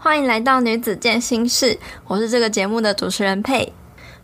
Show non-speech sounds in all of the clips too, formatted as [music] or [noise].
欢迎来到女子健心室，我是这个节目的主持人佩。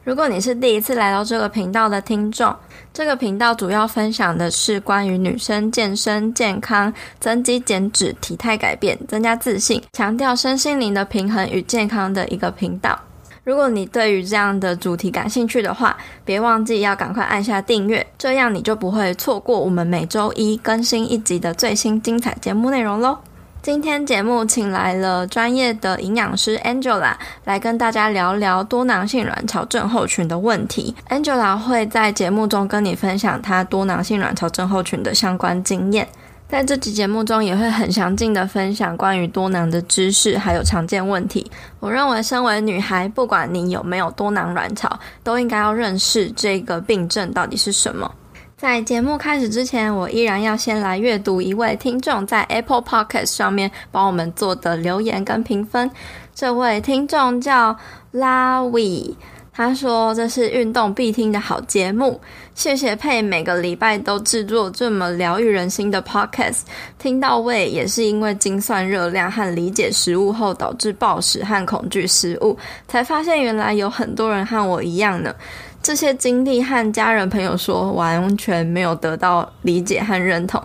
如果你是第一次来到这个频道的听众，这个频道主要分享的是关于女生健身、健康、增肌减脂、体态改变、增加自信，强调身心灵的平衡与健康的一个频道。如果你对于这样的主题感兴趣的话，别忘记要赶快按下订阅，这样你就不会错过我们每周一更新一集的最新精彩节目内容喽。今天节目请来了专业的营养师 Angela 来跟大家聊聊多囊性卵巢症候群的问题。Angela 会在节目中跟你分享她多囊性卵巢症候群的相关经验，在这集节目中也会很详尽的分享关于多囊的知识还有常见问题。我认为身为女孩，不管你有没有多囊卵巢，都应该要认识这个病症到底是什么。在节目开始之前，我依然要先来阅读一位听众在 Apple Podcast 上面帮我们做的留言跟评分。这位听众叫 Lavi，他说这是运动必听的好节目，谢谢佩每个礼拜都制作这么疗愈人心的 Podcast，听到位也是因为精算热量和理解食物后导致暴食和恐惧食物，才发现原来有很多人和我一样呢。这些经历和家人朋友说，完全没有得到理解和认同，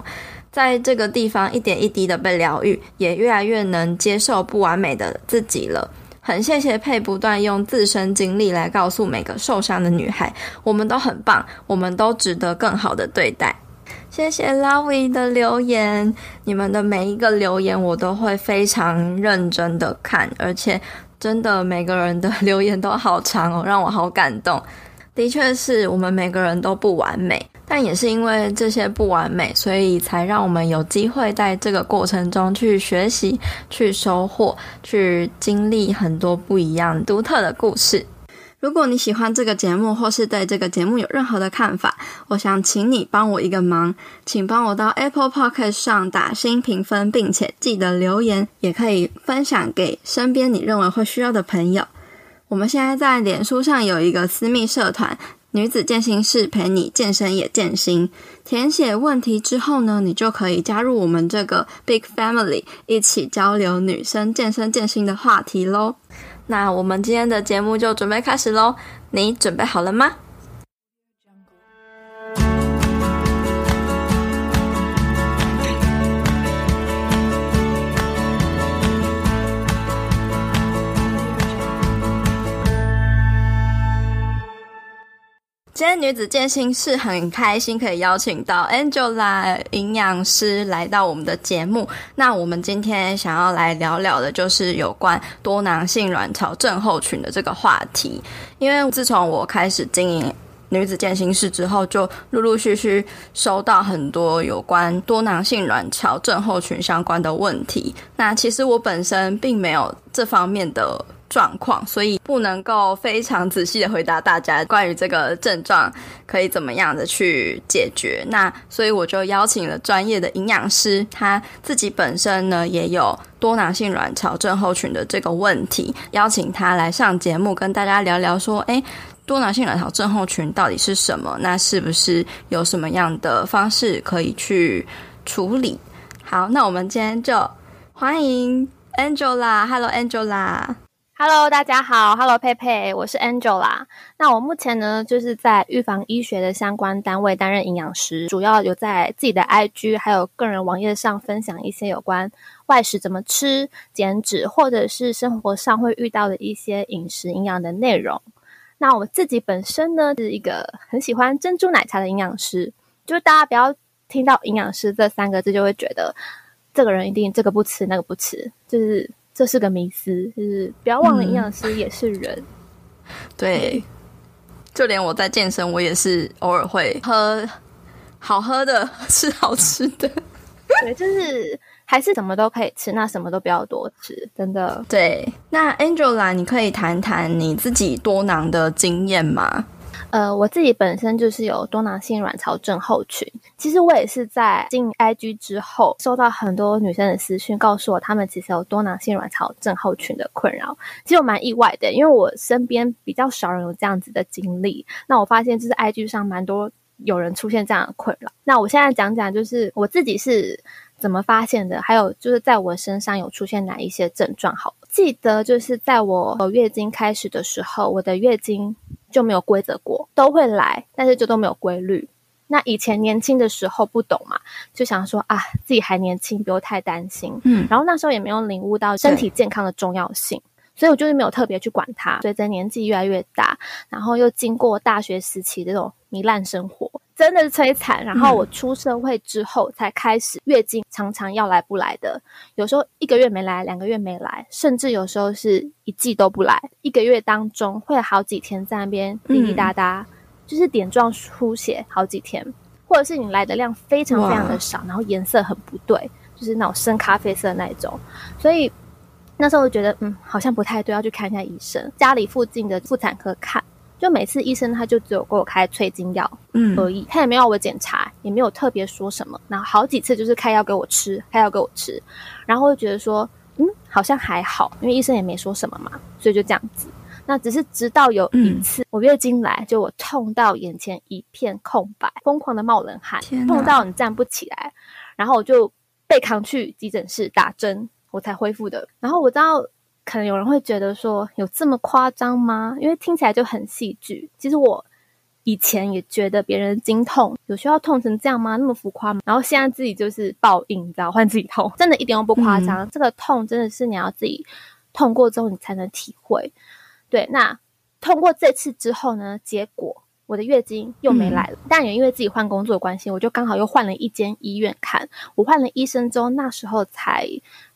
在这个地方一点一滴的被疗愈，也越来越能接受不完美的自己了。很谢谢佩不断用自身经历来告诉每个受伤的女孩，我们都很棒，我们都值得更好的对待。谢谢 Lovey 的留言，你们的每一个留言我都会非常认真的看，而且真的每个人的 [laughs] 留言都好长哦，让我好感动。的确是我们每个人都不完美，但也是因为这些不完美，所以才让我们有机会在这个过程中去学习、去收获、去经历很多不一样、独特的故事。如果你喜欢这个节目，或是对这个节目有任何的看法，我想请你帮我一个忙，请帮我到 Apple Podcast 上打星评分，并且记得留言，也可以分享给身边你认为会需要的朋友。我们现在在脸书上有一个私密社团“女子健身室”，陪你健身也健心。填写问题之后呢，你就可以加入我们这个 Big Family，一起交流女生健身健心的话题喽。那我们今天的节目就准备开始喽，你准备好了吗？今天女子健心室很开心可以邀请到 Angela 营养师来到我们的节目。那我们今天想要来聊聊的就是有关多囊性卵巢症候群的这个话题。因为自从我开始经营女子健心室之后，就陆陆续续收到很多有关多囊性卵巢症候群相关的问题。那其实我本身并没有这方面的。状况，所以不能够非常仔细的回答大家关于这个症状可以怎么样的去解决。那所以我就邀请了专业的营养师，他自己本身呢也有多囊性卵巢症候群的这个问题，邀请他来上节目跟大家聊聊说，诶，多囊性卵巢症候群到底是什么？那是不是有什么样的方式可以去处理？好，那我们今天就欢迎 Angela，Hello Angela。Hello，大家好，Hello 佩佩，我是 Angela。那我目前呢，就是在预防医学的相关单位担任营养师，主要有在自己的 IG 还有个人网页上分享一些有关外食怎么吃、减脂，或者是生活上会遇到的一些饮食营养的内容。那我自己本身呢，是一个很喜欢珍珠奶茶的营养师，就是大家不要听到营养师这三个字就会觉得这个人一定这个不吃那个不吃，就是。这是个迷思，就是不要忘了，营养师也是人。嗯、对，就连我在健身，我也是偶尔会喝好喝的，吃好吃的。对，就是还是什么都可以吃，那什么都不要多吃，真的。对，那 Angela，你可以谈谈你自己多囊的经验吗？呃，我自己本身就是有多囊性卵巢症候群。其实我也是在进 IG 之后，收到很多女生的私讯，告诉我她们其实有多囊性卵巢症候群的困扰。其实我蛮意外的，因为我身边比较少人有这样子的经历。那我发现就是 IG 上蛮多有人出现这样的困扰。那我现在讲讲，就是我自己是怎么发现的，还有就是在我身上有出现哪一些症状。好，记得就是在我有月经开始的时候，我的月经就没有规则过，都会来，但是就都没有规律。那以前年轻的时候不懂嘛，就想说啊，自己还年轻，不用太担心。嗯，然后那时候也没有领悟到身体健康的重要性，所以我就是没有特别去管它。随着年纪越来越大，然后又经过大学时期这种糜烂生活，真的是摧残。然后我出社会之后才开始月经常常要来不来的，有时候一个月没来，两个月没来，甚至有时候是一季都不来。一个月当中会有好几天在那边滴滴答答。嗯就是点状出血好几天，或者是你来的量非常非常的少，然后颜色很不对，就是那种深咖啡色那一种。所以那时候我觉得，嗯，好像不太对，要去看一下医生。家里附近的妇产科看，就每次医生他就只有给我开催经药，嗯而已，他也没有我检查，也没有特别说什么。然后好几次就是开药给我吃，开药给我吃，然后我就觉得说，嗯，好像还好，因为医生也没说什么嘛，所以就这样子。那只是直到有一次我月经来，就我痛到眼前一片空白，疯狂的冒冷汗，痛到你站不起来，然后我就被扛去急诊室打针，我才恢复的。然后我知道可能有人会觉得说有这么夸张吗？因为听起来就很戏剧。其实我以前也觉得别人经痛有需要痛成这样吗？那么浮夸吗？然后现在自己就是报应，你知道，换自己痛，[laughs] 真的一点都不夸张。嗯、这个痛真的是你要自己痛过之后你才能体会。对，那通过这次之后呢，结果我的月经又没来了。嗯、但也因为自己换工作的关系，我就刚好又换了一间医院看。我换了医生之后，那时候才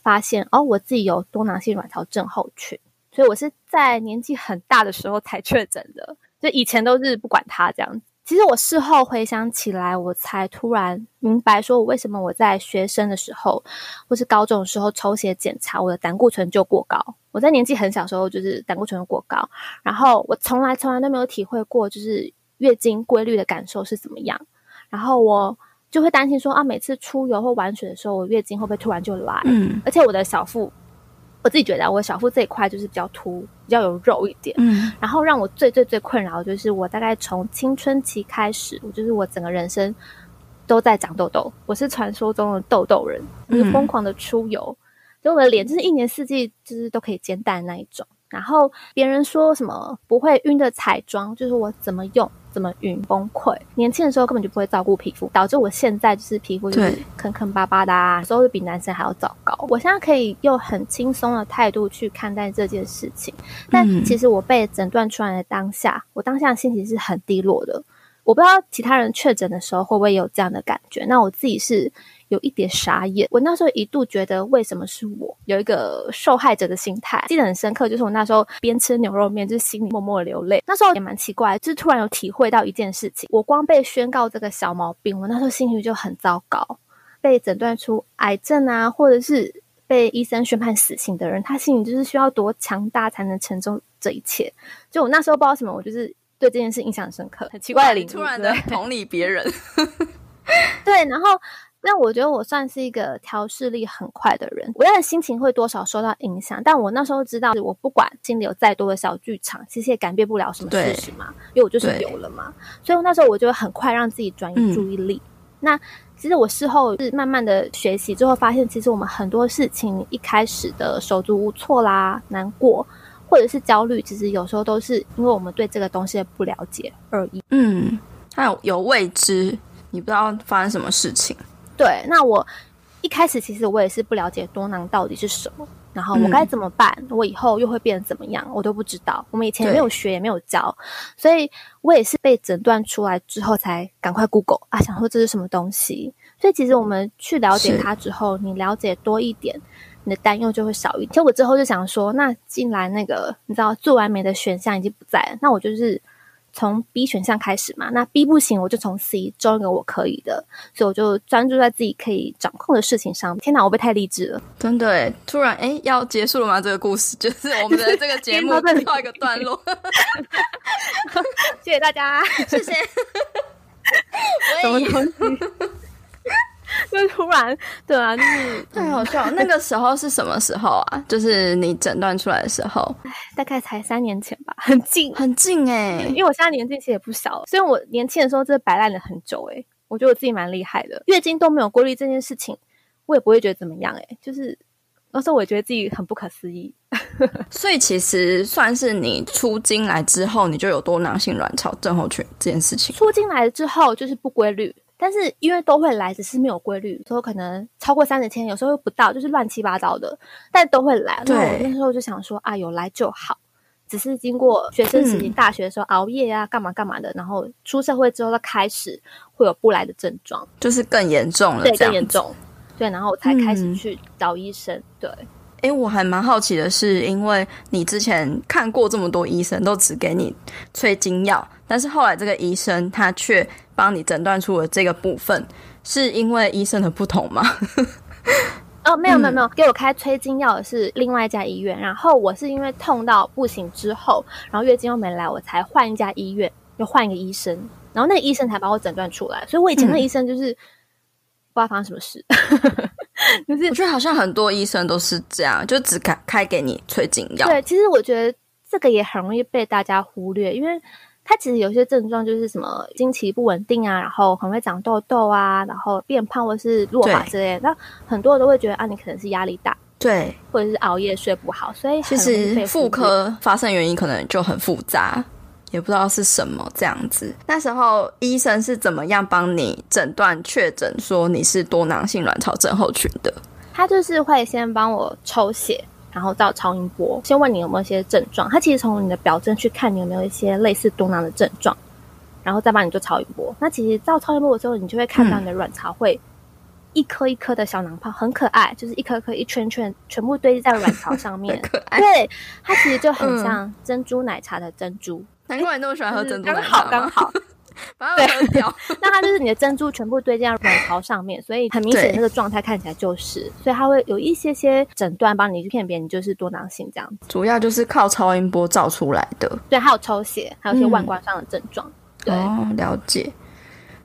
发现哦，我自己有多囊性卵巢症候群。所以我是在年纪很大的时候才确诊的，就以前都是不管它这样子。其实我事后回想起来，我才突然明白，说我为什么我在学生的时候，或是高中的时候抽血检查，我的胆固醇就过高。我在年纪很小的时候，就是胆固醇就过高，然后我从来从来都没有体会过，就是月经规律的感受是怎么样。然后我就会担心说啊，每次出游或玩水的时候，我月经会不会突然就来？嗯，而且我的小腹。我自己觉得，我小腹这一块就是比较凸，比较有肉一点。嗯，然后让我最最最困扰的就是，我大概从青春期开始，我就是我整个人生都在长痘痘。我是传说中的痘痘人，就是疯狂的出油，就、嗯、我的脸就是一年四季就是都可以煎蛋那一种。然后别人说什么不会晕的彩妆，就是我怎么用。怎么晕崩溃？年轻的时候根本就不会照顾皮肤，导致我现在就是皮肤就是坑坑巴巴的啊，有时候比男生还要糟糕。我现在可以用很轻松的态度去看待这件事情，但其实我被诊断出来的当下，我当下的心情是很低落的。我不知道其他人确诊的时候会不会有这样的感觉，那我自己是。有一点傻眼，我那时候一度觉得为什么是我，有一个受害者的心态，记得很深刻。就是我那时候边吃牛肉面，就是心里默默流泪。那时候也蛮奇怪，就是突然有体会到一件事情，我光被宣告这个小毛病，我那时候心情就很糟糕。被诊断出癌症啊，或者是被医生宣判死刑的人，他心里就是需要多强大才能承受这一切。就我那时候不知道什么，我就是对这件事印象很深刻，很奇怪的领悟，突然的 [laughs] 同理别人，[laughs] 对，然后。那我觉得我算是一个调试力很快的人，我的心情会多少受到影响，但我那时候知道，我不管心里有再多的小剧场，其实也改变不了什么事实嘛，因为我就是有了嘛，所以那时候我就很快让自己转移注意力。嗯、那其实我事后是慢慢的学习之后，发现其实我们很多事情一开始的手足无措啦、难过或者是焦虑，其实有时候都是因为我们对这个东西的不了解而已。嗯，还有有未知，你不知道发生什么事情。对，那我一开始其实我也是不了解多囊到底是什么，然后我该怎么办？嗯、我以后又会变得怎么样？我都不知道。我们以前也没有学，也没有教，所以我也是被诊断出来之后才赶快 Google 啊，想说这是什么东西。所以其实我们去了解它之后，你了解多一点，你的担忧就会少一点。其实我之后就想说，那进来那个你知道最完美的选项已经不在了，那我就是。从 B 选项开始嘛，那 B 不行，我就从 C 中一个我可以的，所以我就专注在自己可以掌控的事情上。天哪，我被太励志了，真的！突然，哎，要结束了吗？这个故事 [laughs] 就是我们的这个节目 [laughs] 到一个段落。[laughs] 谢谢大家，谢谢。什么东西？[laughs] 就突然，对啊，就是太好笑。那个时候是什么时候啊？[laughs] 就是你诊断出来的时候，大概才三年前吧，很近，很近哎、欸。因为我现在年纪其实也不小，所以我年轻的时候真的摆烂了很久哎、欸。我觉得我自己蛮厉害的，月经都没有规律这件事情，我也不会觉得怎么样哎、欸。就是那时候我也觉得自己很不可思议。[laughs] 所以其实算是你出经来之后，你就有多囊性卵巢症候群这件事情。出经来之后就是不规律，但是因为都会来，只是没有规律，有时候可能超过三十天，有时候又不到，就是乱七八糟的，但都会来。对，那我那时候就想说啊，有来就好。只是经过学生时期，大学的时候熬夜啊，干嘛干嘛的，然后出社会之后，他开始会有不来的症状，就是更严重了，对，更严重，对，然后我才开始去找医生。嗯、对，哎，我还蛮好奇的是，因为你之前看过这么多医生，都只给你催经药，但是后来这个医生他却帮你诊断出了这个部分，是因为医生的不同吗？哦，没有没有没有，给我开催经药的是另外一家医院，然后我是因为痛到不行之后，然后月经又没来，我才换一家医院，又换一个医生，然后那个医生才把我诊断出来。所以我以前那个医生就是、嗯、不知道发生什么事，[laughs] 就是我觉得好像很多医生都是这样，就只开开给你催经药。对，其实我觉得这个也很容易被大家忽略，因为。它其实有些症状就是什么经期不稳定啊，然后很会长痘痘啊，然后变胖或是落发之类的。那很多人都会觉得啊，你可能是压力大，对，或者是熬夜睡不好，所以其实妇科发生原因可能就很复杂，也不知道是什么这样子。那时候医生是怎么样帮你诊断确诊说你是多囊性卵巢症候群的？他就是会先帮我抽血。然后照超音波，先问你有没有一些症状。他其实从你的表征去看你有没有一些类似多囊的症状，然后再帮你做超音波。那其实照超音波的时候，你就会看到你的卵巢会一颗一颗的小囊泡，很可爱，就是一颗颗一圈圈全部堆积在卵巢上面。[laughs] 可爱。对，它其实就很像珍珠奶茶的珍珠。难怪你那么喜欢喝珍珠奶茶。刚好，刚好。把它喝掉，[laughs] 那它就是你的珍珠全部堆积在卵巢上面，所以很明显那个状态看起来就是，所以它会有一些些诊断帮你去骗别人，你就是多囊性这样子。主要就是靠超音波照出来的，对，还有抽血，还有一些外观上的症状。嗯、对哦，了解。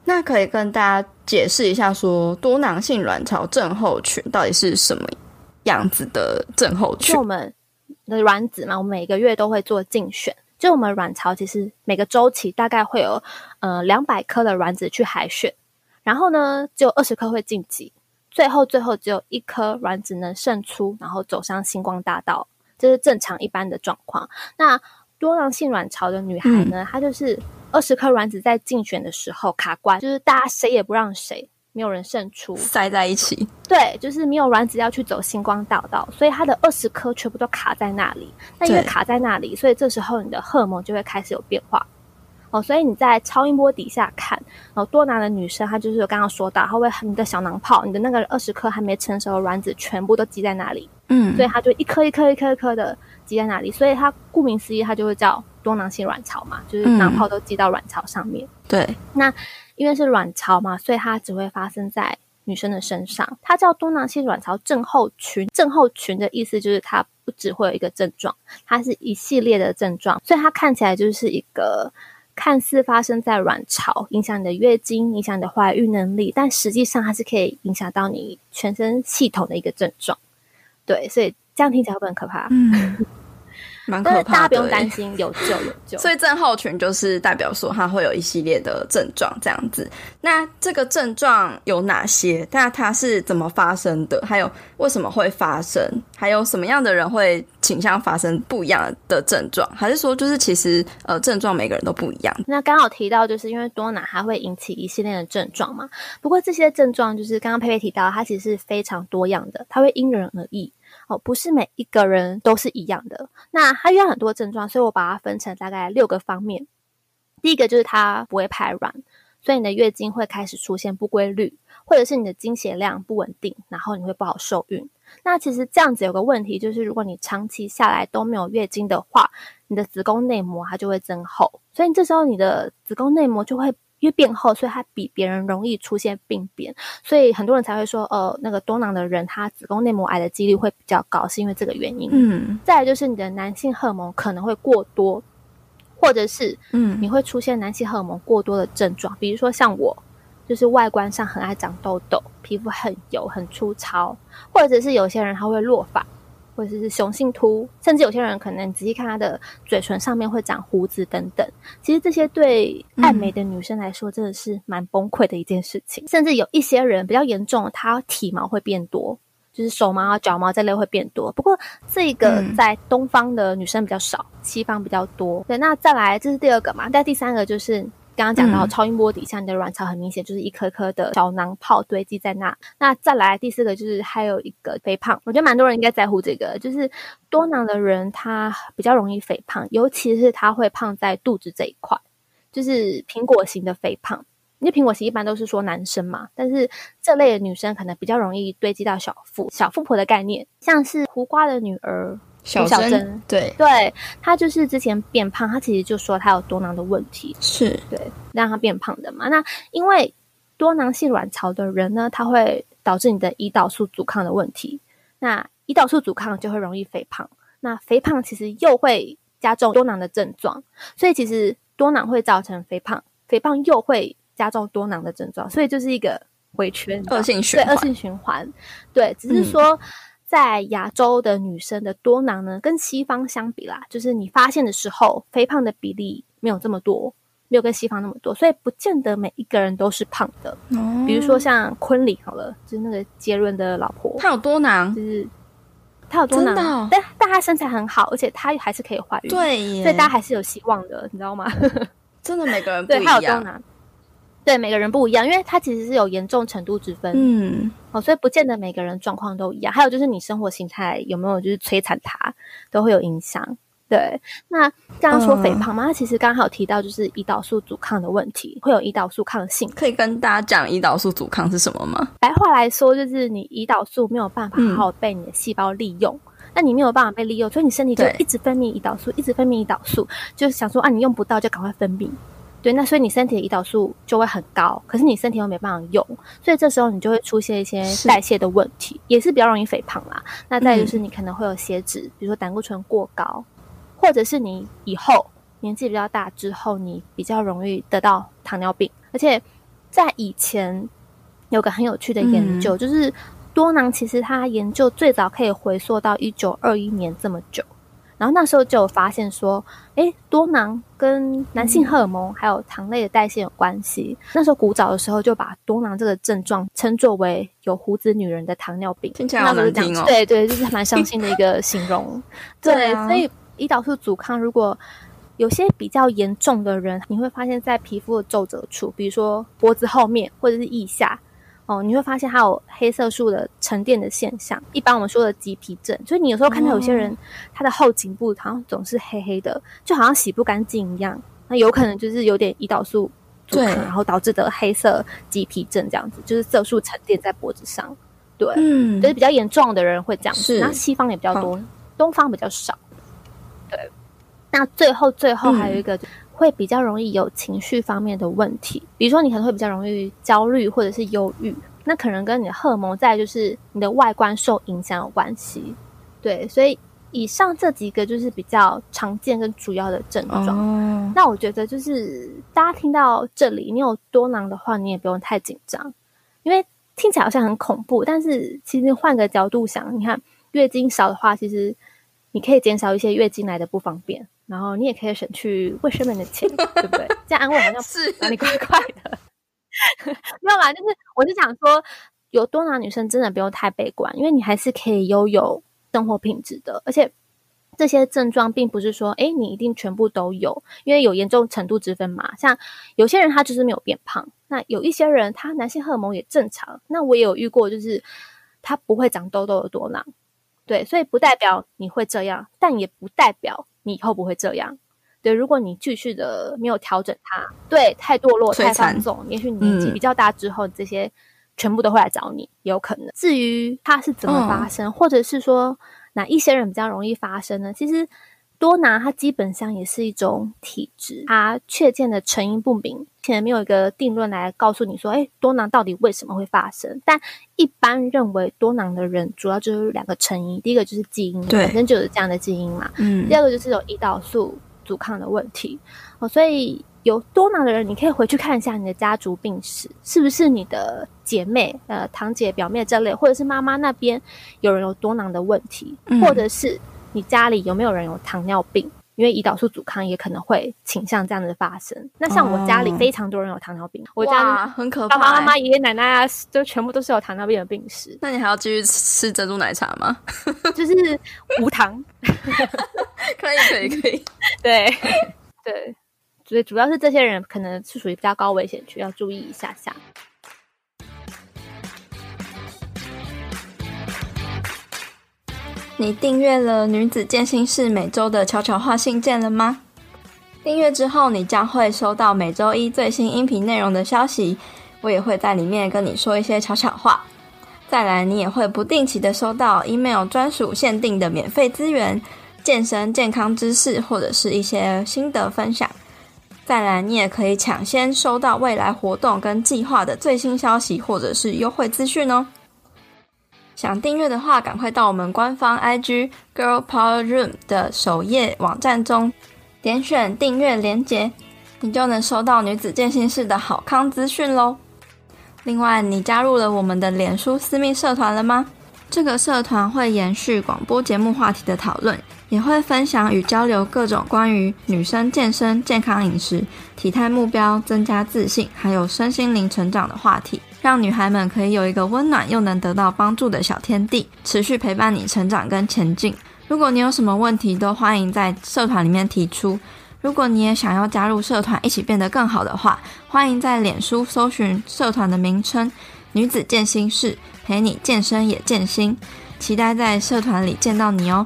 那可以跟大家解释一下，说多囊性卵巢症候群到底是什么样子的症候群？就我们的卵子嘛，我们每个月都会做竞选。就我们卵巢其实每个周期大概会有呃两百颗的卵子去海选，然后呢只有二十颗会晋级，最后最后只有一颗卵子能胜出，然后走上星光大道，这是正常一般的状况。那多囊性卵巢的女孩呢，嗯、她就是二十颗卵子在竞选的时候卡关，就是大家谁也不让谁。没有人胜出，塞在一起。对，就是没有卵子要去走星光大道，所以它的二十颗全部都卡在那里。那因为卡在那里，所以这时候你的荷尔蒙就会开始有变化。哦，所以你在超音波底下看，哦，多囊的女生她就是刚刚说到，她会你的小囊泡，你的那个二十颗还没成熟的卵子全部都积在那里。嗯，所以它就一颗一颗一颗一颗的积在那里，所以它顾名思义，它就会叫多囊性卵巢嘛，就是囊泡都积到卵巢上面。嗯、对，那。因为是卵巢嘛，所以它只会发生在女生的身上。它叫多囊性卵巢症候群。症候群的意思就是它不只会有一个症状，它是一系列的症状，所以它看起来就是一个看似发生在卵巢，影响你的月经，影响你的怀孕能力，但实际上它是可以影响到你全身系统的一个症状。对，所以这样听起来会很可怕？嗯。蛮可怕的，大家不用担心，有救有救。所以症候群就是代表说它会有一系列的症状这样子。那这个症状有哪些？那它是怎么发生的？还有为什么会发生？还有什么样的人会倾向发生不一样的症状？还是说就是其实呃症状每个人都不一样？那刚好提到就是因为多囊它会引起一系列的症状嘛。不过这些症状就是刚刚佩佩提到，它其实是非常多样的，它会因人而异。哦，不是每一个人都是一样的。那它有很多症状，所以我把它分成大概六个方面。第一个就是它不会排卵，所以你的月经会开始出现不规律，或者是你的经血量不稳定，然后你会不好受孕。那其实这样子有个问题，就是如果你长期下来都没有月经的话，你的子宫内膜它就会增厚，所以这时候你的子宫内膜就会。因为变厚，所以它比别人容易出现病变，所以很多人才会说，呃，那个多囊的人，他子宫内膜癌的几率会比较高，是因为这个原因。嗯，再来就是你的男性荷尔蒙可能会过多，或者是嗯，你会出现男性荷尔蒙过多的症状，比如说像我，就是外观上很爱长痘痘，皮肤很油很粗糙，或者是有些人他会落发。或者是雄性秃，甚至有些人可能仔细看他的嘴唇上面会长胡子等等。其实这些对爱美的女生来说真的是蛮崩溃的一件事情。嗯、甚至有一些人比较严重，他体毛会变多，就是手毛啊、脚毛这类会变多。不过这个在东方的女生比较少，西方比较多。对，那再来这是第二个嘛，但第三个就是。刚刚讲到超音波底下，你的卵巢很明显就是一颗颗的小囊泡堆积在那。那再来第四个就是还有一个肥胖，我觉得蛮多人应该在乎这个，就是多囊的人他比较容易肥胖，尤其是他会胖在肚子这一块，就是苹果型的肥胖。因为苹果型一般都是说男生嘛，但是这类的女生可能比较容易堆积到小腹，小富婆的概念，像是胡瓜的女儿。小珍，对。对，她就是之前变胖，她其实就说她有多囊的问题，是。对让她变胖的嘛。那因为多囊性卵巢的人呢，它会导致你的胰岛素阻抗的问题，那胰岛素阻抗就会容易肥胖，那肥胖其实又会加重多囊的症状，所以其实多囊会造成肥胖，肥胖又会加重多囊的症状，所以就是一个回圈，恶性循环，对，恶性循环，对，只是说。嗯在亚洲的女生的多囊呢，跟西方相比啦，就是你发现的时候，肥胖的比例没有这么多，没有跟西方那么多，所以不见得每一个人都是胖的。哦，比如说像昆凌好了，就是那个杰伦的老婆，她有多囊，就是她有多囊，哦、但但她身材很好，而且她还是可以怀孕，对，所以大家还是有希望的，你知道吗？[laughs] 真的每个人不一样。对，她有多囊。对，每个人不一样，因为她其实是有严重程度之分，嗯，哦，所以不见得每个人状况都一样。还有就是你生活形态有没有就是摧残它，都会有影响。对，那刚刚说肥胖嘛，它、嗯、其实刚好提到就是胰岛素阻抗的问题，会有胰岛素抗性。可以跟大家讲胰岛素阻抗是什么吗？白话来说就是你胰岛素没有办法好好被你的细胞利用，嗯、那你没有办法被利用，所以你身体就一直分泌胰岛素，一直分泌胰岛素，就是想说啊，你用不到就赶快分泌。对，那所以你身体的胰岛素就会很高，可是你身体又没办法用，所以这时候你就会出现一些代谢的问题，是也是比较容易肥胖啦。那再就是你可能会有血脂，嗯、比如说胆固醇过高，或者是你以后年纪比较大之后，你比较容易得到糖尿病。而且在以前有个很有趣的研究，嗯、就是多囊其实它研究最早可以回溯到一九二一年这么久。然后那时候就有发现说，诶，多囊跟男性荷尔蒙还有糖类的代谢有关系。嗯、那时候古早的时候就把多囊这个症状称作为有胡子女人的糖尿病，听起来好难听哦。对对，就是蛮伤心的一个形容。[laughs] 对，所以胰岛素阻抗如果有些比较严重的人，你会发现在皮肤的皱褶处，比如说脖子后面或者是腋下。哦，你会发现它有黑色素的沉淀的现象，一般我们说的棘皮症。所以你有时候看到有些人，他的后颈部好像总是黑黑的，就好像洗不干净一样。那有可能就是有点胰岛素阻然后导致的黑色棘皮症这样子，就是色素沉淀在脖子上。对，嗯，就是比较严重的人会这样子。那西方也比较多，东方比较少。对，那最后最后还有一个。嗯会比较容易有情绪方面的问题，比如说你可能会比较容易焦虑或者是忧郁，那可能跟你的荷尔蒙在就是你的外观受影响有关系。对，所以以上这几个就是比较常见跟主要的症状。哦、那我觉得就是大家听到这里，你有多囊的话，你也不用太紧张，因为听起来好像很恐怖，但是其实换个角度想，你看月经少的话，其实你可以减少一些月经来的不方便。然后你也可以省去卫生棉的钱，对不对？这样安慰好像是哪里怪怪的，[laughs] 没有啦，就是我是想说，有多囊女生真的不用太悲观，因为你还是可以拥有生活品质的。而且这些症状并不是说，哎，你一定全部都有，因为有严重程度之分嘛。像有些人他就是没有变胖，那有一些人他男性荷尔蒙也正常。那我也有遇过，就是他不会长痘痘的多囊，对，所以不代表你会这样，但也不代表。你以后不会这样，对。如果你继续的没有调整它，对，太堕落、太放纵，也许你年纪比较大之后，嗯、这些全部都会来找你，也有可能。至于它是怎么发生，嗯、或者是说哪一些人比较容易发生呢？其实。多囊它基本上也是一种体质，它确切的成因不明，现在没有一个定论来告诉你说，哎，多囊到底为什么会发生？但一般认为多囊的人主要就是两个成因，第一个就是基因，对，本身就有这样的基因嘛，嗯，第二个就是有胰岛素阻抗的问题，哦，所以有多囊的人，你可以回去看一下你的家族病史，是不是你的姐妹、呃，堂姐、表妹这类，或者是妈妈那边有人有多囊的问题，嗯、或者是。你家里有没有人有糖尿病？因为胰岛素阻抗也可能会倾向这样的发生。那像我家里非常多人有糖尿病，哦、我家很可怕，爸爸妈妈、爷爷奶奶啊，就全部都是有糖尿病的病史。那你还要继续吃珍珠奶茶吗？[laughs] 就是无糖，可以可以可以，[laughs] 对对，所以主要是这些人可能是属于比较高危险区，要注意一下下。你订阅了女子健心室每周的悄悄话信件了吗？订阅之后，你将会收到每周一最新音频内容的消息。我也会在里面跟你说一些悄悄话。再来，你也会不定期的收到 email 专属限定的免费资源、健身健康知识或者是一些心得分享。再来，你也可以抢先收到未来活动跟计划的最新消息或者是优惠资讯哦。想订阅的话，赶快到我们官方 IG Girl Power Room 的首页网站中，点选订阅连结，你就能收到女子健心室的好康资讯喽。另外，你加入了我们的脸书私密社团了吗？这个社团会延续广播节目话题的讨论，也会分享与交流各种关于女生健身、健康饮食、体态目标、增加自信，还有身心灵成长的话题。让女孩们可以有一个温暖又能得到帮助的小天地，持续陪伴你成长跟前进。如果你有什么问题，都欢迎在社团里面提出。如果你也想要加入社团，一起变得更好的话，欢迎在脸书搜寻社团的名称“女子健心室”，陪你健身也健心。期待在社团里见到你哦。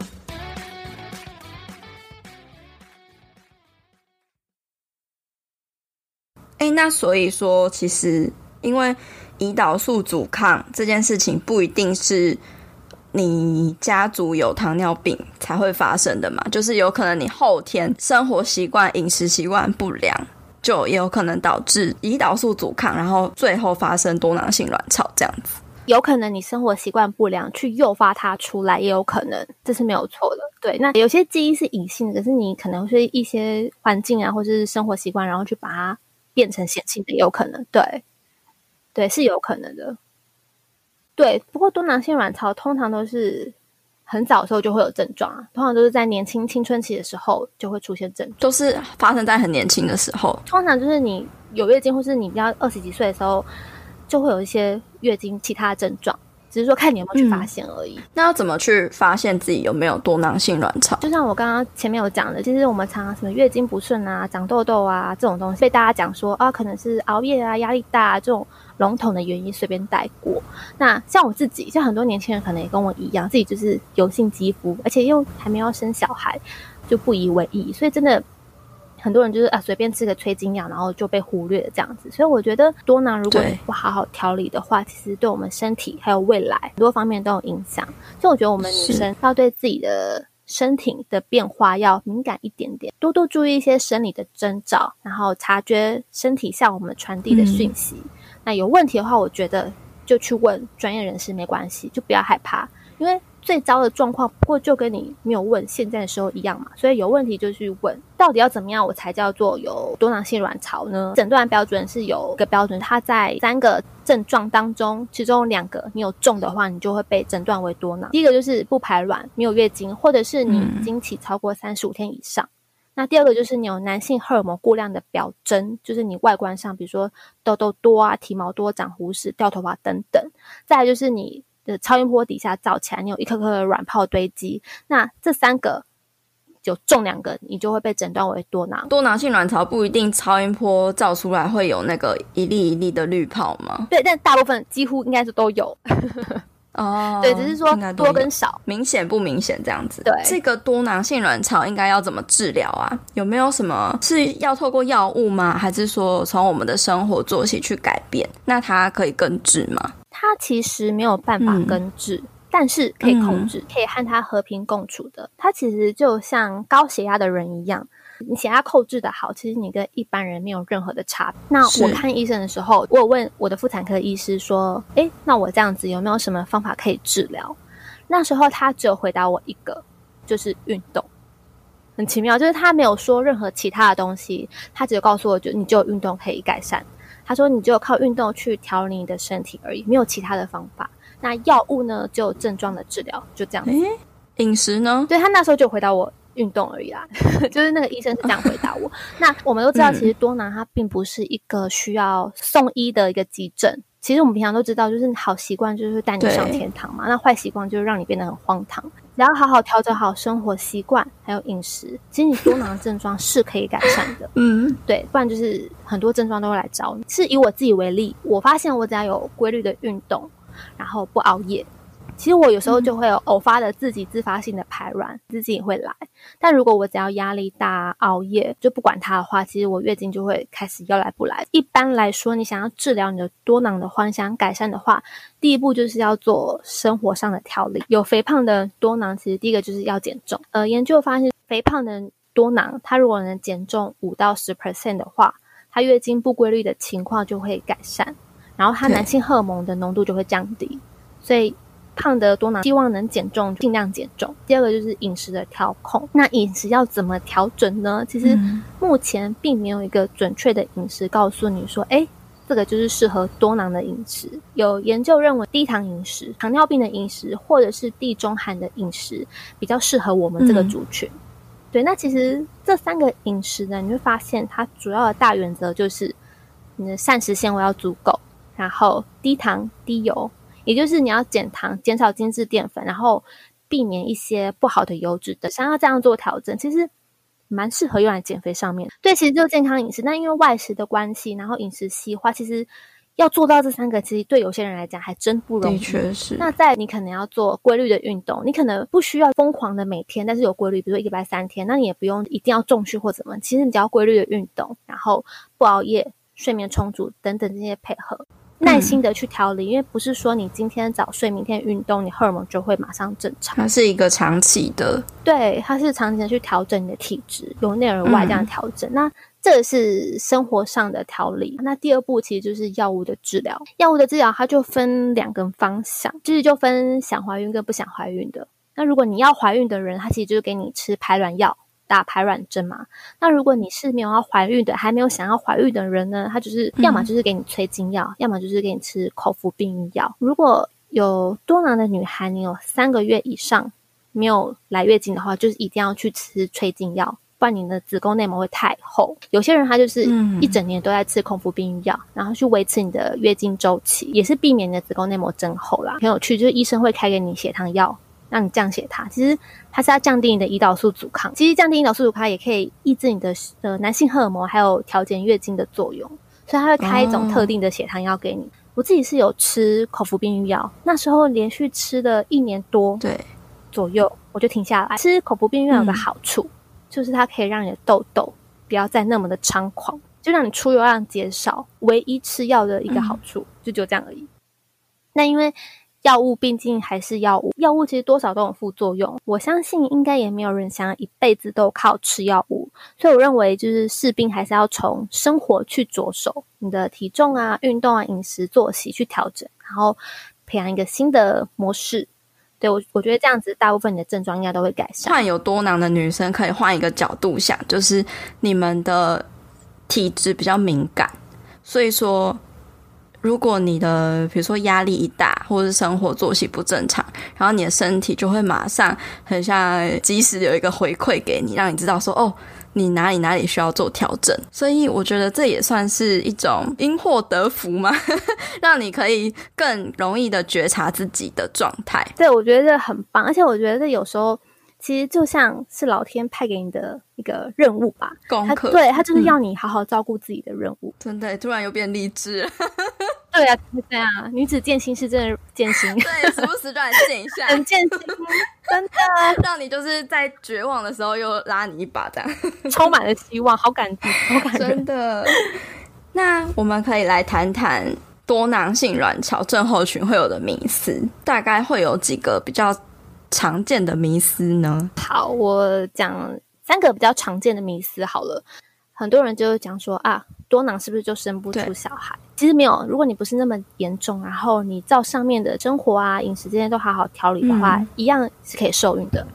哎，那所以说，其实因为。胰岛素阻抗这件事情不一定是你家族有糖尿病才会发生的嘛，就是有可能你后天生活习惯、饮食习惯不良，就也有可能导致胰岛素阻抗，然后最后发生多囊性卵巢这样子。有可能你生活习惯不良去诱发它出来，也有可能，这是没有错的。对，那有些基因是隐性的，可是你可能是一些环境啊，或者是生活习惯，然后去把它变成显性的，有可能。对。对，是有可能的。对，不过多囊性卵巢通常都是很早的时候就会有症状啊，通常都是在年轻青春期的时候就会出现症状，都是发生在很年轻的时候。通常就是你有月经，或是你比较二十几岁的时候，就会有一些月经其他的症状。只是说看你有没有去发现而已。嗯。那要怎么去发现自己有没有多囊性卵巢？就像我刚刚前面有讲的，其实我们常常什么月经不顺啊、长痘痘啊这种东西，被大家讲说啊，可能是熬夜啊、压力大啊这种笼统的原因，随便带过。那像我自己，像很多年轻人可能也跟我一样，自己就是油性肌肤，而且又还没有生小孩，就不以为意，所以真的。很多人就是啊，随便吃个催经药，然后就被忽略了这样子。所以我觉得多囊如果不好好调理的话，其实对我们身体还有未来很多方面都有影响。所以我觉得我们女生要对自己的身体的变化要敏感一点点，多多注意一些生理的征兆，然后察觉身体向我们传递的讯息。嗯。那有问题的话，我觉得就去问专业人士没关系，就不要害怕，因为。最糟的状况，不过就跟你没有问现在的时候一样嘛，所以有问题就去问，到底要怎么样我才叫做有多囊性卵巢呢？诊断标准是有个标准，它在三个症状当中，其中两个你有中的话，你就会被诊断为多囊。第一个就是不排卵、没有月经，或者是你经期超过三十五天以上。嗯。那第二个就是你有男性荷尔蒙过量的表征，就是你外观上，比如说痘痘多啊、体毛多、长胡子、掉头发等等。再来就是你。的超音波底下照起来，你有一颗颗的卵泡堆积。那这三个就中两个，你就会被诊断为多囊。多囊性卵巢不一定超音波照出来会有那个一粒一粒的绿泡吗？对，但大部分几乎应该是都有。[laughs] 哦，对，只是说多跟少，明显不明显这样子。对，这个多囊性卵巢应该要怎么治疗啊？有没有什么是要透过药物吗？还是说从我们的生活作息去改变？那它可以根治吗？它其实没有办法根治，嗯，但是可以控制，嗯，可以和它和平共处的。它其实就像高血压的人一样，你血压控制的好，其实你跟一般人没有任何的差别。那我看医生的时候，我有问我的妇产科医师说：“诶，那我这样子有没有什么方法可以治疗？”那时候他只有回答我一个，就是运动。很奇妙，就是他没有说任何其他的东西，他只有告诉我，就你只有运动可以改善。他说：“你只有靠运动去调理你的身体而已，没有其他的方法。那药物呢？就症状的治疗，就这样子。饮食呢？对，他那时候就回答我运动而已啦。[laughs] 就是那个医生是这样回答我。[laughs] 那我们都知道，其实多囊它并不是一个需要送医的一个急诊。其实我们平常都知道，就是好习惯就是带你上天堂嘛。那坏习惯就是让你变得很荒唐。只要好好调整好生活习惯，还有饮食，其实你多囊的症状是可以改善的。[laughs] 嗯，对，不然就是很多症状都会来找你。是以我自己为例，我发现我只要有规律的运动，然后不熬夜。其实我有时候就会有偶发的自己自发性的排卵，自己也会来。但如果我只要压力大、熬夜，就不管它的话，其实我月经就会开始要来不来。一般来说，你想要治疗你的多囊的话，想改善的话，第一步就是要做生活上的调理。有肥胖的多囊，其实第一个就是要减重。呃，研究发现，肥胖的多囊，它如果能减重五到十 percent 的话，它月经不规律的情况就会改善，然后它男性荷尔蒙的浓度就会降低，所以。胖的多囊希望能减重，尽量减重。第二个就是饮食的调控。那饮食要怎么调整呢？其实目前并没有一个准确的饮食告诉你说，哎，这个就是适合多囊的饮食。有研究认为，低糖饮食、糖尿病的饮食，或者是地中海的饮食，比较适合我们这个族群。嗯、对，那其实这三个饮食呢，你会发现它主要的大原则就是你的膳食纤维要足够，然后低糖、低油。也就是你要减糖，减少精致淀粉，然后避免一些不好的油脂的。想要这样做调整，其实蛮适合用来减肥上面。对，其实就健康饮食。但因为外食的关系，然后饮食西化，其实要做到这三个，其实对有些人来讲还真不容易。的确是。那在你可能要做规律的运动，你可能不需要疯狂的每天，但是有规律，比如说一个礼拜三天，那你也不用一定要重训或怎么。其实你只要规律的运动，然后不熬夜、睡眠充足等等这些配合。耐心的去调理，嗯，因为不是说你今天早睡，明天运动，你荷尔蒙就会马上正常。它是一个长期的，对，它是长期的去调整你的体质，由内而外这样调整。嗯，那这是生活上的调理。那第二步其实就是药物的治疗。药物的治疗它就分两个方向，其实就分想怀孕跟不想怀孕的。那如果你要怀孕的人，他其实就是给你吃排卵药。打排卵针嘛，那如果你是没有要怀孕的，还没有想要怀孕的人呢，他就是要么就是给你催经药，嗯，要么就是给你吃口服避孕药。如果有多囊的女孩，你有三个月以上没有来月经的话，就是一定要去吃催经药，不然你的子宫内膜会太厚。有些人他就是一整年都在吃口服避孕药，然后去维持你的月经周期，也是避免你的子宫内膜增厚啦。很有趣，就是医生会开给你血糖药。让你降血糖，其实它是要降低你的胰岛素阻抗。其实降低胰岛素阻抗也可以抑制你的呃男性荷尔蒙，还有调节月经的作用。所以它会开一种特定的血糖药给你。哦。我自己是有吃口服避孕药，那时候连续吃了一年多，对左右，我就停下来。吃口服避孕药有个好处，嗯，就是它可以让你的痘痘不要再那么的猖狂，就让你出油量减少。唯一吃药的一个好处，嗯，就就这样而已。那因为。药物毕竟还是药物，药物其实多少都有副作用。我相信应该也没有人想要一辈子都靠吃药物，所以我认为就是士兵还是要从生活去着手，你的体重啊、运动啊、饮食作息去调整，然后培养一个新的模式。对，我，我觉得这样子，大部分你的症状应该都会改善。患有多囊的女生可以换一个角度想，就是你们的体质比较敏感，所以说。如果你的比如说压力一大，或是生活作息不正常，然后你的身体就会马上很像及时有一个回馈给你，让你知道说哦，你哪里哪里需要做调整。所以我觉得这也算是一种因祸得福嘛，[laughs] 让你可以更容易的觉察自己的状态。对，我觉得这很棒，而且我觉得这有时候。其实就像是老天派给你的一个任务吧，功课。对，他就是要你好好照顾自己的任务。嗯、真的，突然又变励志了。[laughs] [laughs] 对啊，对啊，女子健心是真的健心。对，时不时就来健一下，很健心，真的。[laughs] 让你就是在绝望的时候又拉你一把，这样充满了希望，好感动，好感动。真的。那我们可以来谈谈多囊性卵巢症候群会有的迷思，大概会有几个比较。常见的迷思呢？好，我讲三个比较常见的迷思好了。很多人就讲说啊，多囊是不是就生不出小孩？其实没有，如果你不是那么严重，然后你照上面的生活啊、饮食这些都好好调理的话，嗯，一样是可以受孕的。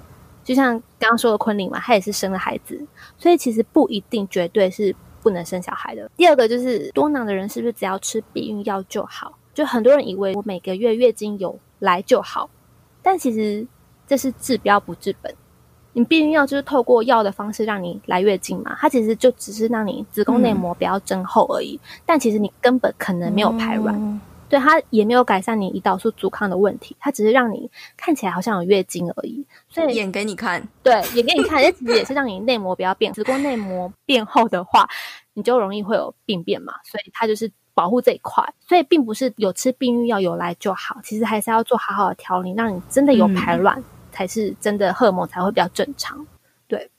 就像刚刚说的昆凌嘛，她也是生了孩子，所以其实不一定绝对是不能生小孩的。第二个就是多囊的人是不是只要吃避孕药就好？就很多人以为我每个月月经有来就好，但其实。这是治标不治本，你避孕药就是透过药的方式让你来月经嘛，它其实就只是让你子宫内膜比较增厚而已，嗯、但其实你根本可能没有排卵。嗯对，它也没有改善你胰岛素阻抗的问题，它只是让你看起来好像有月经而已。所以演给你看，对，演给你看，其实也是让你内膜不要变，子宫内膜变厚的话，你就容易会有病变嘛。所以它就是保护这一块。所以并不是有吃避孕药有来就好，其实还是要做好好的调理，让你真的有排卵，嗯、才是真的荷尔蒙才会比较正常。对，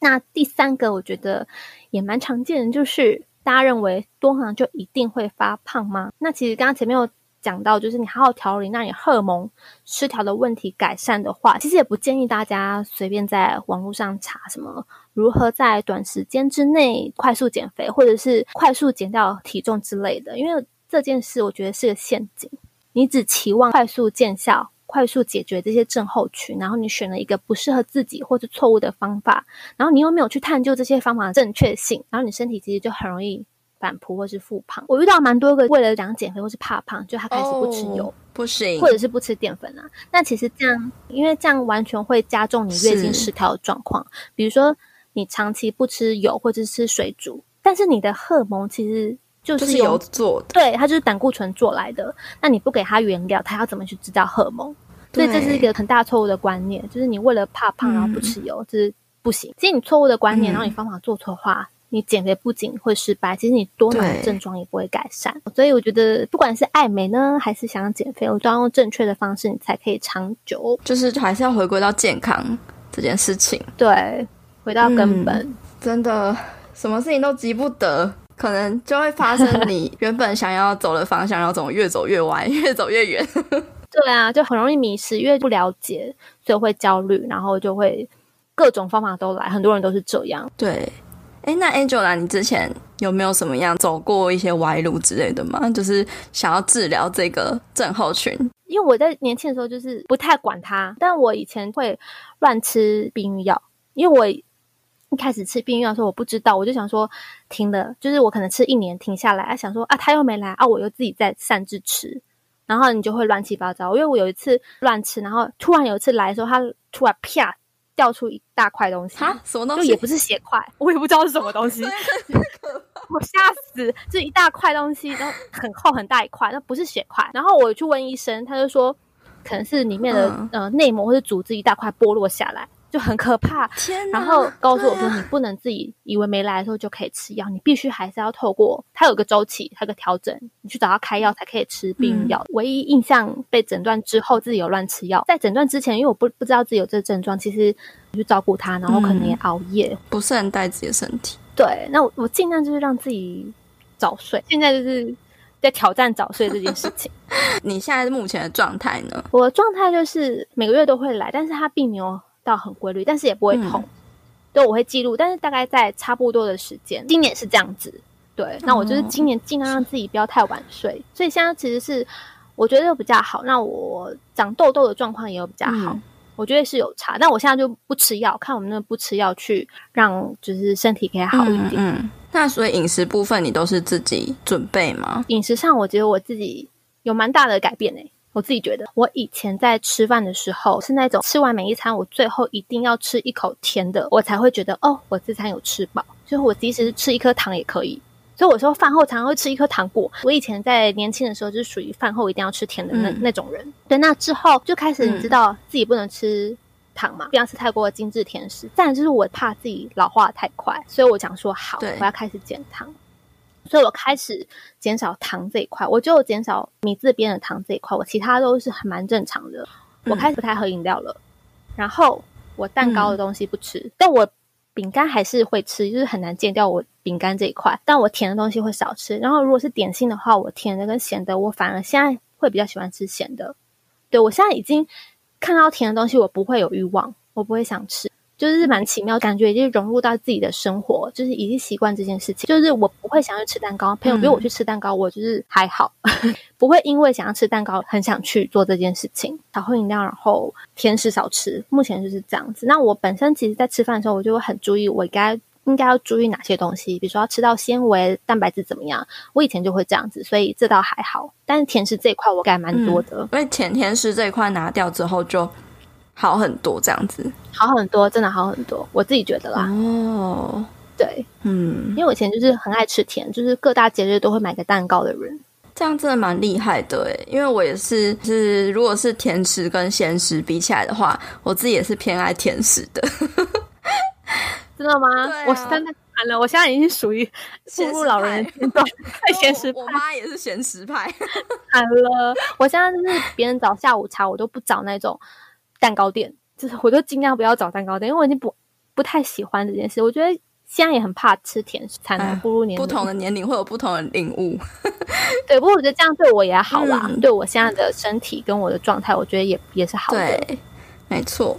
那第三个我觉得也蛮常见的，就是。大家认为多囊就一定会发胖吗？那其实刚刚前面有讲到，就是你好好调理，让你荷尔蒙失调的问题改善的话，其实也不建议大家随便在网络上查什么如何在短时间之内快速减肥，或者是快速减掉体重之类的，因为这件事我觉得是个陷阱。你只期望快速见效。快速解决这些症候群，然后你选了一个不适合自己或者错误的方法，然后你又没有去探究这些方法的正确性，然后你身体其实就很容易反扑或是复胖。我遇到蛮多个为了想减肥或是怕胖，就他开始不吃油，哦、不行，或者是不吃淀粉啊。那其实这样，因为这样完全会加重你月经失调的状况。比如说你长期不吃油或者吃水煮，但是你的荷尔蒙其实。就是油做的，对，它就是胆固醇做来的。那你不给它原料，它要怎么去制造荷尔蒙？所以这是一个很大错误的观念，就是你为了怕胖然后不吃油，这、嗯、是不行。其实你错误的观念，然后你方法做错的话，嗯、你减肥不仅会失败，其实你多囊的症状也不会改善。所以我觉得，不管是爱美呢，还是想要减肥，我都要用正确的方式，你才可以长久。就是还是要回归到健康这件事情，对，回到根本。嗯、真的，什么事情都急不得。可能就会发生你 [laughs] 原本想要走的方向，然后怎么越走越歪，[laughs] 越走越远。[laughs] 对啊，就很容易迷失，因为不了解，所以会焦虑，然后就会各种方法都来。很多人都是这样。对，哎，那 Angela，你之前有没有什么样走过一些歪路之类的吗？就是想要治疗这个症候群？因为我在年轻的时候就是不太管它，但我以前会乱吃避孕药，因为我。一开始吃避孕药的时候，我不知道，我就想说停了，就是我可能吃一年停下来，想说啊，他又没来啊，我又自己在擅自吃，然后你就会乱七八糟。因为我有一次乱吃，然后突然有一次来的时候，他突然啪掉出一大块东西，啊，什么东西？就也不是血块，我也不知道是什么东西，[laughs] 我吓死，这一大块东西，然后很厚很大一块，那不是血块。然后我去问医生，他就说可能是里面的、嗯、呃内膜或者组织一大块剥落下来。就很可怕，天哪，然后告诉我说，你不能自己以为没来的时候就可以吃药，啊、你必须还是要透过它有个周期，它有个调整，你去找他开药才可以吃避孕药。嗯、唯一印象被诊断之后自己有乱吃药，在诊断之前，因为我不不知道自己有这个症状，其实我去照顾他，然后可能也熬夜，嗯、不是很带自己的身体。对，那我我尽量就是让自己早睡，现在就是在挑战早睡这件事情。[laughs] 你现在目前的状态呢？我的状态就是每个月都会来，但是它并没有。到很规律，但是也不会痛。嗯、对，我会记录，但是大概在差不多的时间。今年是这样子，对。那我就是今年尽量让自己不要太晚睡，嗯、所以现在其实是我觉得比较好。那我长痘痘的状况也有比较好，嗯、我觉得是有差。但我现在就不吃药，看我们那不吃药去让就是身体可以好一点。嗯，嗯，那所以饮食部分你都是自己准备吗？饮食上，我觉得我自己有蛮大的改变诶、欸。我自己觉得，我以前在吃饭的时候是那种吃完每一餐，我最后一定要吃一口甜的，我才会觉得哦，我这餐有吃饱。就是我即使是吃一颗糖也可以。所以我说饭后常常会吃一颗糖果。我以前在年轻的时候就是属于饭后一定要吃甜的那、嗯、那种人。对，那之后就开始你知道自己不能吃糖嘛，不要吃太过的精致甜食。再就是我怕自己老化太快，所以我想说好，我要开始减糖。所以我开始减少糖这一块，我就减少米字边的糖这一块，我其他都是还蛮正常的。我开始不太喝饮料了，嗯、然后我蛋糕的东西不吃，嗯、但我饼干还是会吃，就是很难戒掉我饼干这一块。但我甜的东西会少吃，然后如果是点心的话，我甜的跟咸的，我反而现在会比较喜欢吃咸的。对，我现在已经看到甜的东西，我不会有欲望，我不会想吃。就是蛮奇妙，感觉已经融入到自己的生活，就是已经习惯这件事情。就是我不会想要吃蛋糕，朋友约我去吃蛋糕，我就是还好，嗯、[laughs] 不会因为想要吃蛋糕很想去做这件事情。少喝饮料，然后甜食少吃，目前就是这样子。那我本身其实，在吃饭的时候，我就会很注意，我应该应该要注意哪些东西，比如说要吃到纤维、蛋白质怎么样。我以前就会这样子，所以这倒还好。但是甜食这一块，我改蛮多的，嗯、因为甜甜食这一块拿掉之后就。好很多，这样子好很多，真的好很多，我自己觉得啦。哦，对，嗯，因为我以前就是很爱吃甜，就是各大节日都会买个蛋糕的人。这样真的蛮厉害的诶，因为我也是，是如果是甜食跟咸食比起来的话，我自己也是偏爱甜食的。[laughs] 真的吗？我真的惨了，我现在已经属于步入老人阶段，[laughs] 咸食派。我妈也是咸食派。[laughs] 惨了，我现在就是别人找下午茶，我都不找那种蛋糕店，就是我就尽量不要找蛋糕店，因为我已经不不太喜欢这件事。我觉得现在也很怕吃甜食，才能步入年龄。不同的年龄会有不同的领悟。对，不过我觉得这样对我也好啦，嗯、对我现在的身体跟我的状态，我觉得也也是好的。对，没错。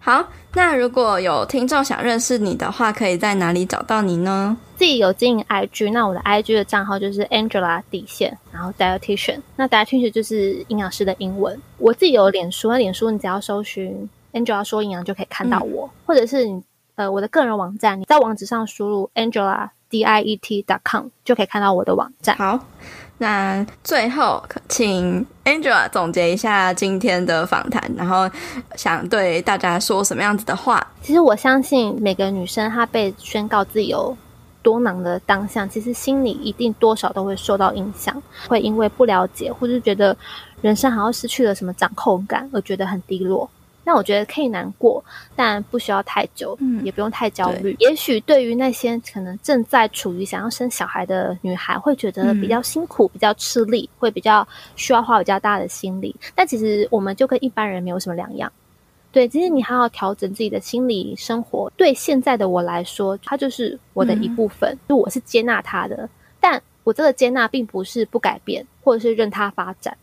好，那如果有听众想认识你的话，可以在哪里找到你呢？自己有经营 IG，那我的 IG 的账号就是 Angela 底线，然后 Dietitian，那 Dietitian 就是营养师的英文。我自己有脸书，那脸书你只要搜寻 Angela 说营养就可以看到我，嗯、或者是你呃我的个人网站，你在网址上输入 Angela Diet dot com 就可以看到我的网站。好。那最后，请 Angela 总结一下今天的访谈，然后想对大家说什么样子的话？其实我相信每个女生她被宣告自己有多囊的当下，其实心里一定多少都会受到影响，会因为不了解，或是觉得人生好像失去了什么掌控感，而觉得很低落。那我觉得可以难过，但不需要太久，嗯，也不用太焦虑。也许对于那些可能正在处于想要生小孩的女孩，会觉得比较辛苦，嗯、比较吃力，会比较需要花比较大的心力。但其实我们就跟一般人没有什么两样。对，其实你还要调整自己的心理生活。对现在的我来说，它就是我的一部分，嗯、就我是接纳它的。但我这个接纳并不是不改变，或者是任它发展，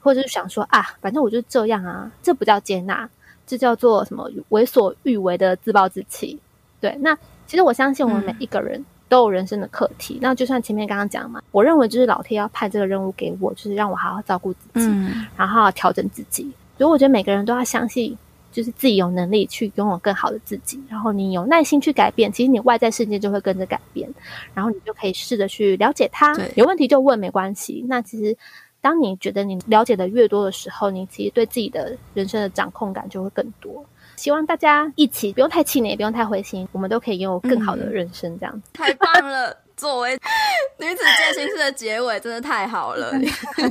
或者是想说啊，反正我就这样啊，这不叫接纳。这叫做什么？为所欲为的自暴自弃。对，那其实我相信我们每一个人都有人生的课题。嗯、那就像前面刚刚讲嘛，我认为就是老天要派这个任务给我，就是让我好好照顾自己，嗯、然后好好调整自己。所以我觉得每个人都要相信，就是自己有能力去拥有更好的自己。然后你有耐心去改变，其实你外在世界就会跟着改变。然后你就可以试着去了解它，有问题就问，没关系。那其实。当你觉得你了解的越多的时候，你其实对自己的人生的掌控感就会更多。希望大家一起不用太气馁，也不用太灰心，我们都可以拥有更好的人生。这样太棒了！作为女子健心室的结尾，真的太好了。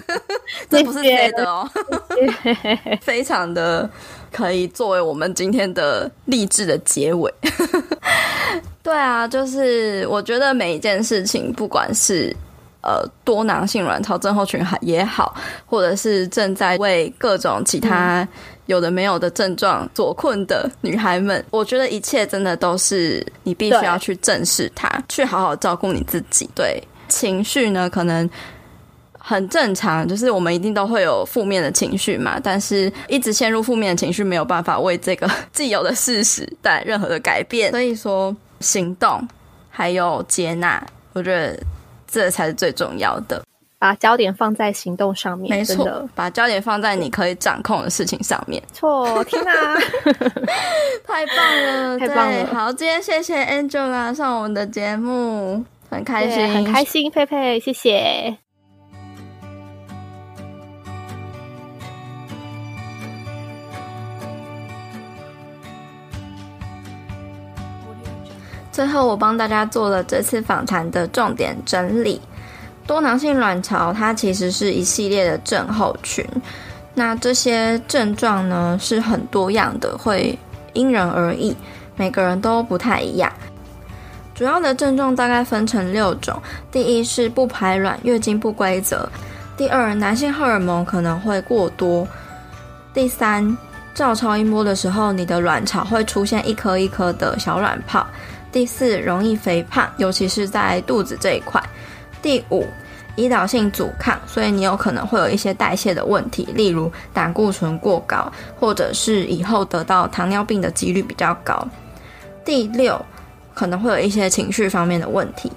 [laughs] 这不是谁的哦，[laughs] 非常的可以作为我们今天的励志的结尾。[laughs] 对啊，就是我觉得每一件事情，不管是。呃，多囊性卵巢症候群也好，或者是正在为各种其他有的没有的症状所困的女孩们，嗯、我觉得一切真的都是你必须要去正视它，去好好照顾你自己。对，情绪呢，可能很正常，就是我们一定都会有负面的情绪嘛，但是一直陷入负面的情绪，没有办法为这个既有的事实带来任何的改变。所以说，行动还有接纳，我觉得。这才是最重要的，把焦点放在行动上面。没错，把焦点放在你可以掌控的事情上面。错，天哪，[laughs] 太棒了，[laughs] 太棒了！好，今天谢谢 Angela 上我们的节目，很开心，很开心，佩佩，谢谢。最后，我帮大家做了这次访谈的重点整理。多囊性卵巢它其实是一系列的症候群，那这些症状呢是很多样的，会因人而异，每个人都不太一样。主要的症状大概分成六种：第一是不排卵，月经不规则；第二，男性荷尔蒙可能会过多；第三，照超音波的时候，你的卵巢会出现一颗一颗的小卵泡。第四，容易肥胖，尤其是在肚子这一块。第五，胰岛性阻抗，所以你有可能会有一些代谢的问题，例如胆固醇过高，或者是以后得到糖尿病的几率比较高。第六，可能会有一些情绪方面的问题。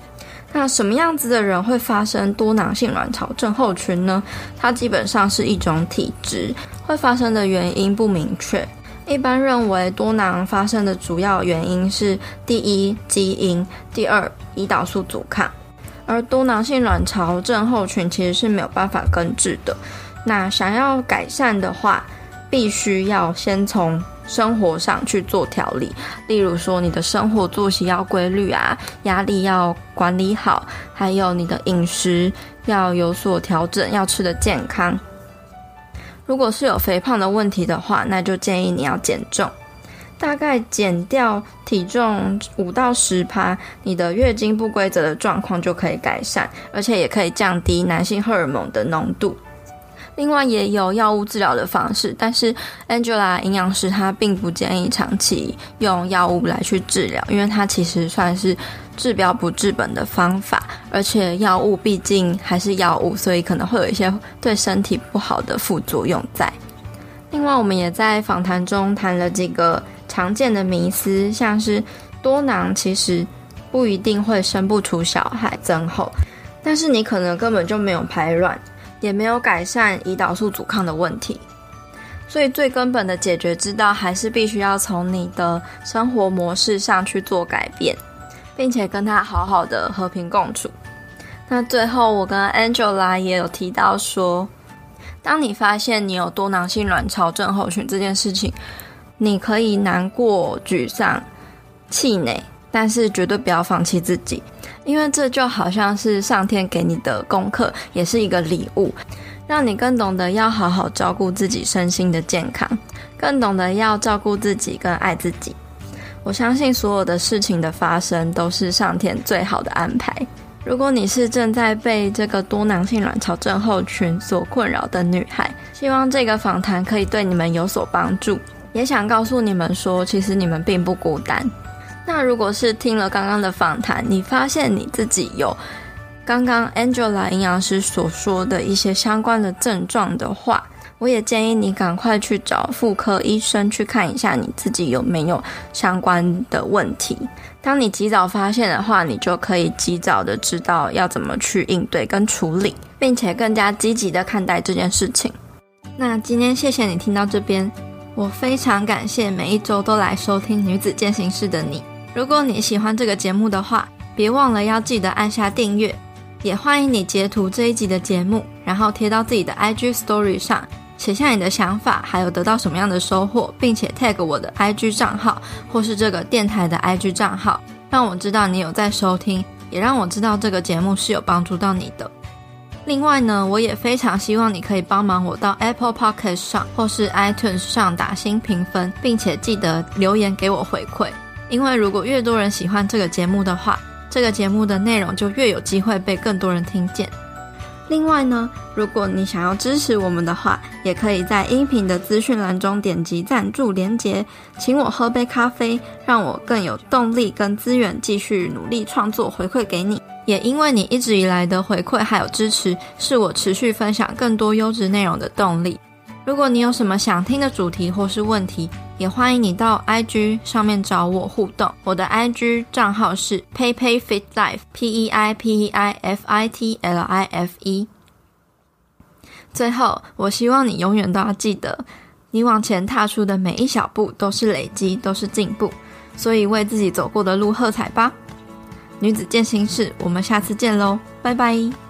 那什么样子的人会发生多囊性卵巢症候群呢？它基本上是一种体质，会发生的原因不明确。一般认为，多囊发生的主要原因是第一基因，第二胰岛素阻抗。而多囊性卵巢症候群其实是没有办法根治的。那想要改善的话，必须要先从生活上去做调理，例如说你的生活作息要规律啊，压力要管理好，还有你的饮食要有所调整，要吃得健康。如果是有肥胖的问题的话，那就建议你要减重。大概减掉体重五到十趴，你的月经不规则的状况就可以改善，而且也可以降低男性荷尔蒙的浓度。另外也有药物治疗的方式，但是 Angela 营养师她并不建议长期用药物来去治疗，因为它其实算是治标不治本的方法，而且药物毕竟还是药物，所以可能会有一些对身体不好的副作用在。另外，我们也在访谈中谈了几个。常见的迷思，像是多囊其实不一定会生不出小孩增厚，但是你可能根本就没有排卵，也没有改善胰岛素阻抗的问题，所以最根本的解决之道还是必须要从你的生活模式上去做改变，并且跟他好好的和平共处。那最后，我跟 Angela 也有提到说，当你发现你有多囊性卵巢症候群这件事情。你可以难过、沮丧、气馁，但是绝对不要放弃自己，因为这就好像是上天给你的功课，也是一个礼物，让你更懂得要好好照顾自己身心的健康，更懂得要照顾自己跟爱自己。我相信所有的事情的发生都是上天最好的安排。如果你是正在被这个多囊性卵巢症候群所困扰的女孩，希望这个访谈可以对你们有所帮助。也想告诉你们说，其实你们并不孤单。那如果是听了刚刚的访谈，你发现你自己有刚刚 Angela 营养师所说的一些相关的症状的话，我也建议你赶快去找妇科医生去看一下你自己有没有相关的问题。当你及早发现的话，你就可以及早的知道要怎么去应对跟处理，并且更加积极的看待这件事情。那今天谢谢你听到这边。我非常感谢每一周都来收听《女子践行室》的你。如果你喜欢这个节目的话，别忘了要记得按下订阅。也欢迎你截图这一集的节目，然后贴到自己的 IG Story 上，写下你的想法，还有得到什么样的收获，并且 tag 我的 IG 账号或是这个电台的 IG 账号，让我知道你有在收听，也让我知道这个节目是有帮助到你的。另外呢，我也非常希望你可以帮忙我到 Apple Podcast 上或是 iTunes 上打新评分，并且记得留言给我回馈。因为如果越多人喜欢这个节目的话，这个节目的内容就越有机会被更多人听见。另外呢，如果你想要支持我们的话，也可以在音频的资讯栏中点击赞助连结，请我喝杯咖啡，让我更有动力跟资源继续努力创作，回馈给你。也因为你一直以来的回馈还有支持，是我持续分享更多优质内容的动力。如果你有什么想听的主题或是问题，也欢迎你到 IG 上面找我互动。我的 IG 账号是 peipei.fitlife，P E I P E I F I T L I F E。最后，我希望你永远都要记得，你往前踏出的每一小步都是累积，都是进步。所以，为自己走过的路喝彩吧！女子健心室，我们下次见喽，拜拜。